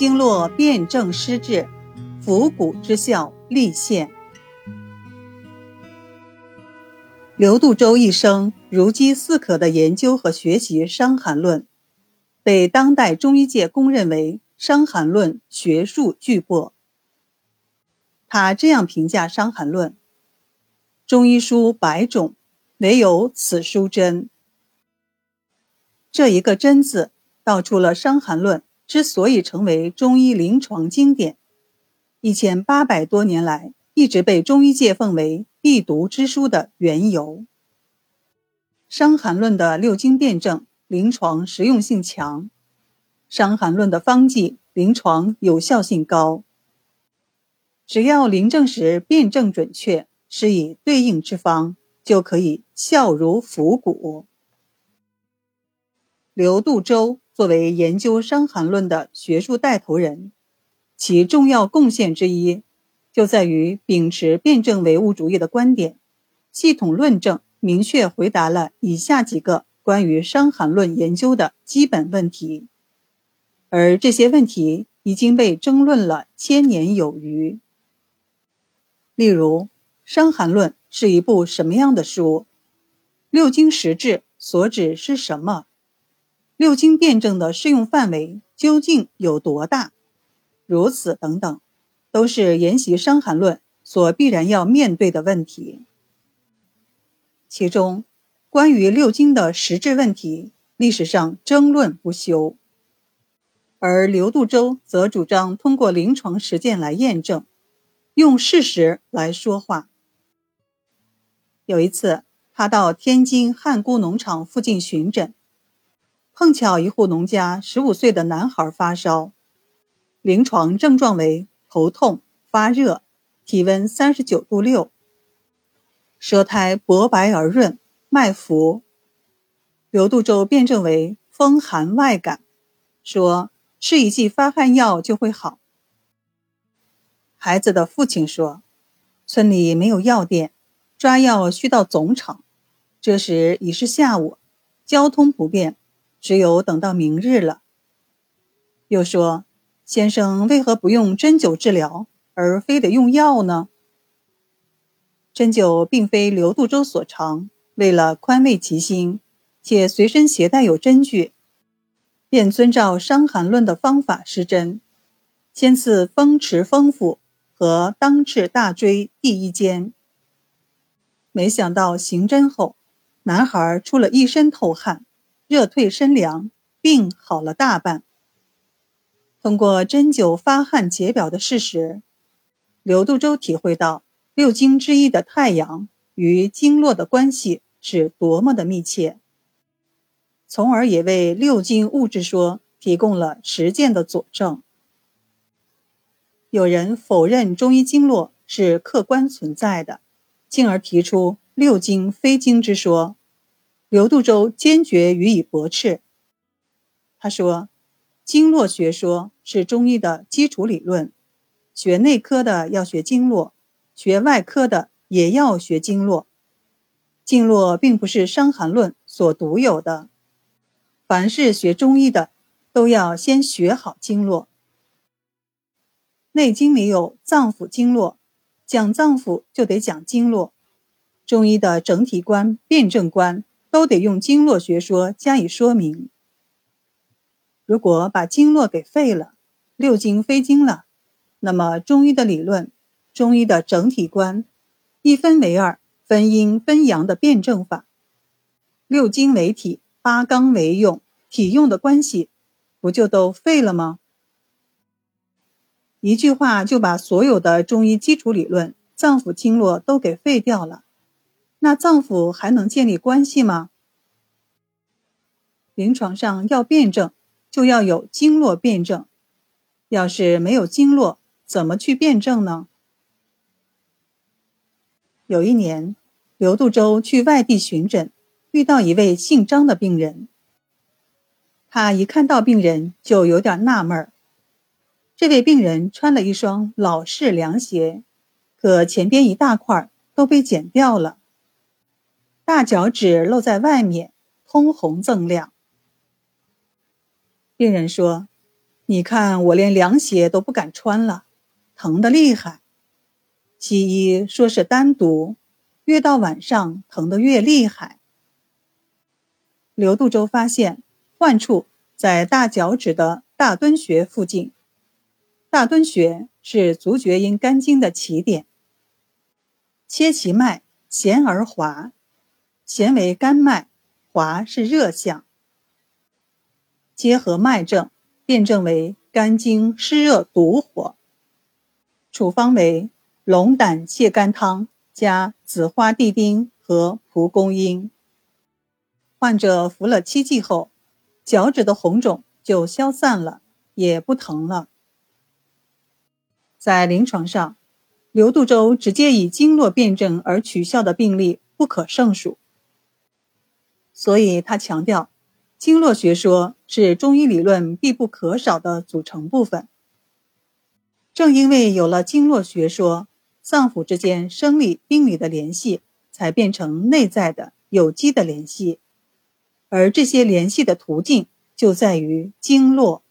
经络辨证施治，伏骨之效立现。刘度洲一生如饥似渴地研究和学习《伤寒论》，被当代中医界公认为《伤寒论》学术巨擘。他这样评价《伤寒论》：“中医书百种，唯有此书真。”这一个“真”字，道出了《伤寒论》之所以成为中医临床经典，一千八百多年来一直被中医界奉为必读之书的缘由。《伤寒论》的六经辩证临床实用性强，《伤寒论》的方剂临床有效性高。只要临证时辩证准确，施以对应之方，就可以效如伏骨。刘度洲作为研究《伤寒论》的学术带头人，其重要贡献之一，就在于秉持辩证唯物主义的观点，系统论证、明确回答了以下几个关于《伤寒论》研究的基本问题，而这些问题已经被争论了千年有余。例如，《伤寒论》是一部什么样的书？六经实质所指是什么？六经辩证的适用范围究竟有多大？如此等等，都是研习《伤寒论》所必然要面对的问题。其中，关于六经的实质问题，历史上争论不休。而刘度洲则主张通过临床实践来验证，用事实来说话。有一次，他到天津汉沽农场附近巡诊。碰巧一户农家十五岁的男孩发烧，临床症状为头痛、发热，体温三十九度六，舌苔薄白而润，脉浮。刘度洲辩证为风寒外感，说吃一剂发汗药就会好。孩子的父亲说，村里没有药店，抓药需到总厂，这时已是下午，交通不便。只有等到明日了。又说：“先生为何不用针灸治疗，而非得用药呢？”针灸并非刘度舟所长，为了宽慰其心，且随身携带有针具，便遵照《伤寒论》的方法施针，先刺风池、风府和当赤、大椎第一间。没想到行针后，男孩出了一身透汗。热退身凉，病好了大半。通过针灸发汗解表的事实，刘度洲体会到六经之一的太阳与经络的关系是多么的密切，从而也为六经物质说提供了实践的佐证。有人否认中医经络是客观存在的，进而提出六经非经之说。刘度洲坚决予以驳斥。他说：“经络学说是中医的基础理论，学内科的要学经络，学外科的也要学经络。经络并不是《伤寒论》所独有的，凡是学中医的，都要先学好经络。《内经》里有脏腑经络，讲脏腑就得讲经络。中医的整体观、辩证观。”都得用经络学说加以说明。如果把经络给废了，六经非经了，那么中医的理论、中医的整体观，一分为二、分阴分阳的辩证法，六经为体，八纲为用，体用的关系，不就都废了吗？一句话就把所有的中医基础理论、脏腑经络都给废掉了。那脏腑还能建立关系吗？临床上要辩证，就要有经络辩证。要是没有经络，怎么去辩证呢？有一年，刘渡舟去外地巡诊，遇到一位姓张的病人。他一看到病人，就有点纳闷儿。这位病人穿了一双老式凉鞋，可前边一大块都被剪掉了。大脚趾露在外面，通红锃亮。病人说：“你看我连凉鞋都不敢穿了，疼得厉害。西医说是单独，越到晚上疼得越厉害。刘杜洲发现患处在大脚趾的大敦穴附近，大敦穴是足厥阴肝经的起点。切其脉，弦而滑，弦为肝脉，滑是热象。结合脉证。辩证为肝经湿热毒火，处方为龙胆泻肝汤加紫花地丁和蒲公英。患者服了七剂后，脚趾的红肿就消散了，也不疼了。在临床上，刘杜洲直接以经络辩证而取效的病例不可胜数，所以他强调。经络学说是中医理论必不可少的组成部分。正因为有了经络学说，脏腑之间生理病理的联系才变成内在的有机的联系，而这些联系的途径就在于经络。